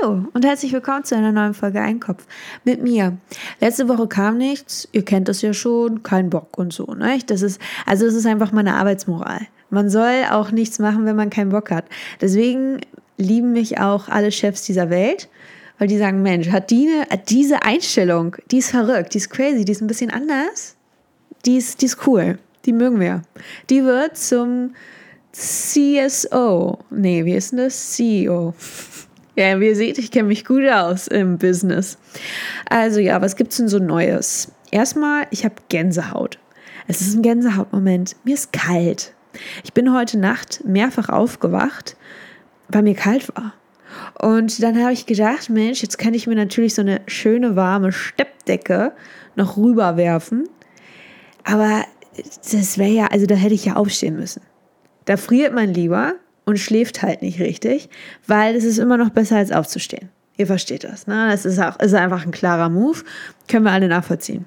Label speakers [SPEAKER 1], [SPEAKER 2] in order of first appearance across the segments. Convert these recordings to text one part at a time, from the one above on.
[SPEAKER 1] Hallo und herzlich willkommen zu einer neuen Folge Einkopf mit mir. Letzte Woche kam nichts, ihr kennt das ja schon, kein Bock und so, ne? Das ist, also es ist einfach meine Arbeitsmoral. Man soll auch nichts machen, wenn man keinen Bock hat. Deswegen lieben mich auch alle Chefs dieser Welt, weil die sagen, Mensch, hat die eine, diese Einstellung, die ist verrückt, die ist crazy, die ist ein bisschen anders, die ist, die ist cool, die mögen wir. Die wird zum CSO. Nee, wie ist denn das? CEO. Ja, wie ihr seht, ich kenne mich gut aus im Business. Also ja, was gibt es denn so Neues? Erstmal, ich habe Gänsehaut. Es ist ein Gänsehautmoment. Mir ist kalt. Ich bin heute Nacht mehrfach aufgewacht, weil mir kalt war. Und dann habe ich gedacht, Mensch, jetzt kann ich mir natürlich so eine schöne warme Steppdecke noch rüberwerfen. Aber das wäre ja, also da hätte ich ja aufstehen müssen. Da friert man lieber und schläft halt nicht richtig, weil es ist immer noch besser als aufzustehen. Ihr versteht das, ne? Das ist, auch, ist einfach ein klarer Move. Können wir alle nachvollziehen.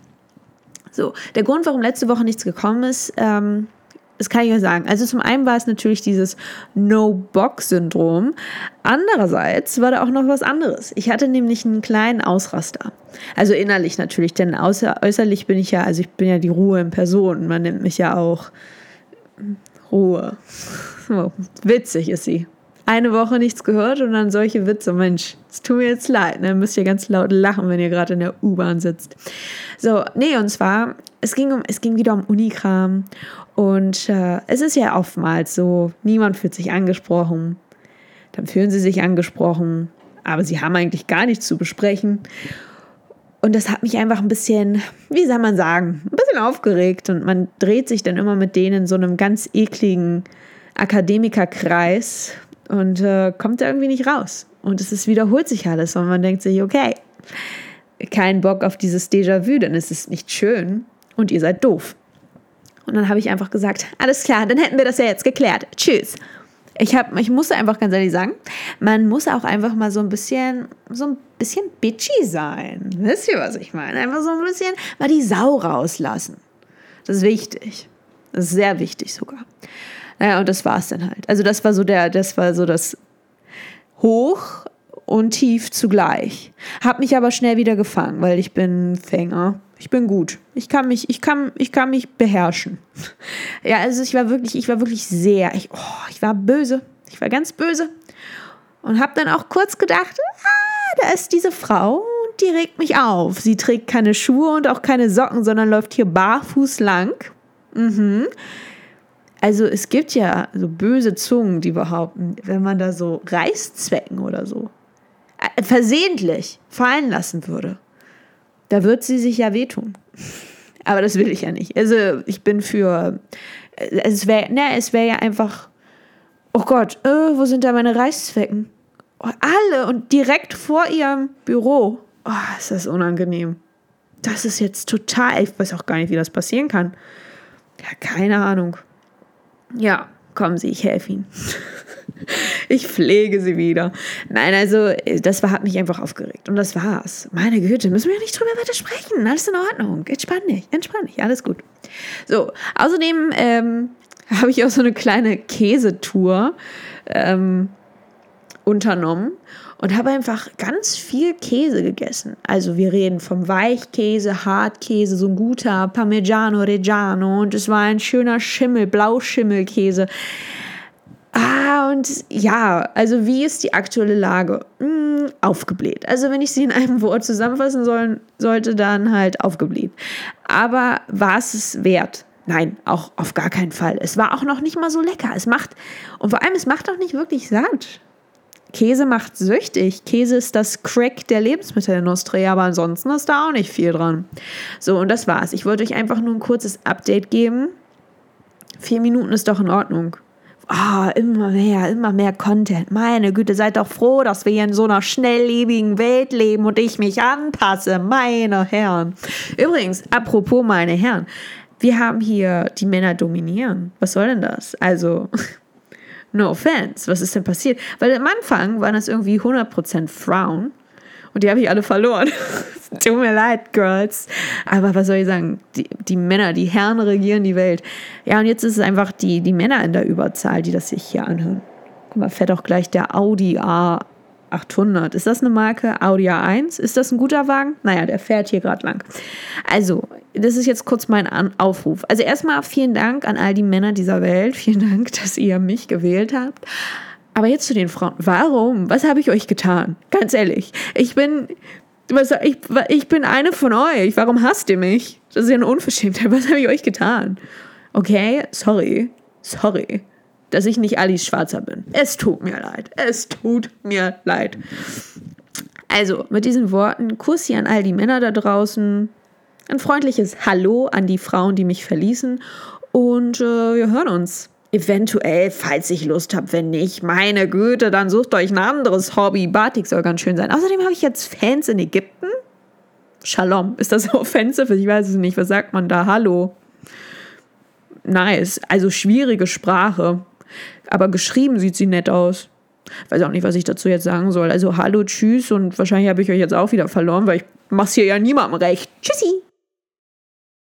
[SPEAKER 1] So, der Grund, warum letzte Woche nichts gekommen ist, ähm, das kann ich euch sagen. Also zum einen war es natürlich dieses No-Bock-Syndrom. Andererseits war da auch noch was anderes. Ich hatte nämlich einen kleinen Ausraster. Also innerlich natürlich, denn außer, äußerlich bin ich ja, also ich bin ja die Ruhe in Person. Man nennt mich ja auch Ruhe. Oh, witzig ist sie. Eine Woche nichts gehört und dann solche Witze. Mensch, es tut mir jetzt leid. Ne? Müsst ihr ganz laut lachen, wenn ihr gerade in der U-Bahn sitzt. So, nee, und zwar, es ging, um, es ging wieder um Unikram. Und äh, es ist ja oftmals so, niemand fühlt sich angesprochen. Dann fühlen sie sich angesprochen, aber sie haben eigentlich gar nichts zu besprechen. Und das hat mich einfach ein bisschen, wie soll man sagen, ein bisschen aufgeregt. Und man dreht sich dann immer mit denen in so einem ganz ekligen Akademikerkreis und äh, kommt da irgendwie nicht raus. Und es ist, wiederholt sich alles, und man denkt sich, okay, kein Bock auf dieses Déjà-vu, denn es ist nicht schön und ihr seid doof. Und dann habe ich einfach gesagt, alles klar, dann hätten wir das ja jetzt geklärt. Tschüss. Ich, hab, ich musste einfach ganz ehrlich sagen, man muss auch einfach mal so ein bisschen, so ein bisschen bitchy sein. Wisst ihr, was ich meine? Einfach so ein bisschen mal die Sau rauslassen. Das ist wichtig. Das ist sehr wichtig sogar. Naja, und das war es dann halt. Also das war so der, das war so das Hoch und Tief zugleich. Hab mich aber schnell wieder gefangen, weil ich bin Fänger. Ich bin gut. Ich kann mich, ich kann, ich kann mich beherrschen. Ja, also ich war wirklich, ich war wirklich sehr, ich, oh, ich war böse. Ich war ganz böse. Und hab dann auch kurz gedacht, ah, da ist diese Frau und die regt mich auf. Sie trägt keine Schuhe und auch keine Socken, sondern läuft hier barfuß lang. Mhm. Also es gibt ja so böse Zungen, die behaupten, wenn man da so Reißzwecken oder so versehentlich fallen lassen würde, da wird sie sich ja wehtun. Aber das will ich ja nicht. Also ich bin für, es wäre ne, wär ja einfach, oh Gott, äh, wo sind da meine Reißzwecken? Oh, alle und direkt vor ihrem Büro. Oh, ist das unangenehm. Das ist jetzt total, ich weiß auch gar nicht, wie das passieren kann. Ja, keine Ahnung. Ja, kommen Sie, ich helfe Ihnen. ich pflege sie wieder. Nein, also das war, hat mich einfach aufgeregt. Und das war's. Meine Güte, müssen wir ja nicht drüber weiter sprechen. Alles in Ordnung. Entspann dich, entspann dich, alles gut. So, außerdem ähm, habe ich auch so eine kleine Käsetour ähm, unternommen und habe einfach ganz viel Käse gegessen. Also wir reden vom Weichkäse, Hartkäse, so ein guter Parmigiano Reggiano und es war ein schöner Schimmel, Blauschimmelkäse. Und ja, also wie ist die aktuelle Lage? Hm, aufgebläht. Also wenn ich sie in einem Wort zusammenfassen soll, sollte, dann halt aufgebläht. Aber war es es wert? Nein, auch auf gar keinen Fall. Es war auch noch nicht mal so lecker. Es macht, und vor allem, es macht auch nicht wirklich satt. Käse macht süchtig. Käse ist das Crack der Lebensmittelindustrie, aber ansonsten ist da auch nicht viel dran. So, und das war's. Ich wollte euch einfach nur ein kurzes Update geben. Vier Minuten ist doch in Ordnung. Ah, immer mehr, immer mehr Content. Meine Güte, seid doch froh, dass wir hier in so einer schnelllebigen Welt leben und ich mich anpasse, meine Herren. Übrigens, apropos meine Herren, wir haben hier die Männer dominieren. Was soll denn das? Also, No offense, was ist denn passiert? Weil am Anfang waren das irgendwie 100% Frauen und die habe ich alle verloren. Tut mir leid, Girls. Aber was soll ich sagen? Die, die, Männer, die Herren regieren die Welt. Ja, und jetzt ist es einfach die, die Männer in der Überzahl, die das sich hier anhören. Guck mal, fährt auch gleich der Audi A 800. Ist das eine Marke? Audi A1? Ist das ein guter Wagen? Naja, der fährt hier gerade lang. Also, das ist jetzt kurz mein Aufruf. Also erstmal vielen Dank an all die Männer dieser Welt. Vielen Dank, dass ihr mich gewählt habt. Aber jetzt zu den Frauen. Warum? Was habe ich euch getan? Ganz ehrlich. Ich bin. Was, ich, ich bin eine von euch. Warum hasst ihr mich? Das ist ja eine Unverschämtheit. Was habe ich euch getan? Okay, sorry. Sorry, dass ich nicht Alice Schwarzer bin. Es tut mir leid. Es tut mir leid. Also, mit diesen Worten, Kussi an all die Männer da draußen. Ein freundliches Hallo an die Frauen, die mich verließen. Und äh, wir hören uns. Eventuell, falls ich Lust habe, wenn nicht, meine Güte, dann sucht euch ein anderes Hobby. Batik soll ganz schön sein. Außerdem habe ich jetzt Fans in Ägypten. Shalom. Ist das offensive? Ich weiß es nicht. Was sagt man da? Hallo. Nice. Also schwierige Sprache. Aber geschrieben sieht sie nett aus. Weiß auch nicht, was ich dazu jetzt sagen soll. Also hallo, tschüss und wahrscheinlich habe ich euch jetzt auch wieder verloren, weil ich mache hier ja niemandem recht. Tschüssi.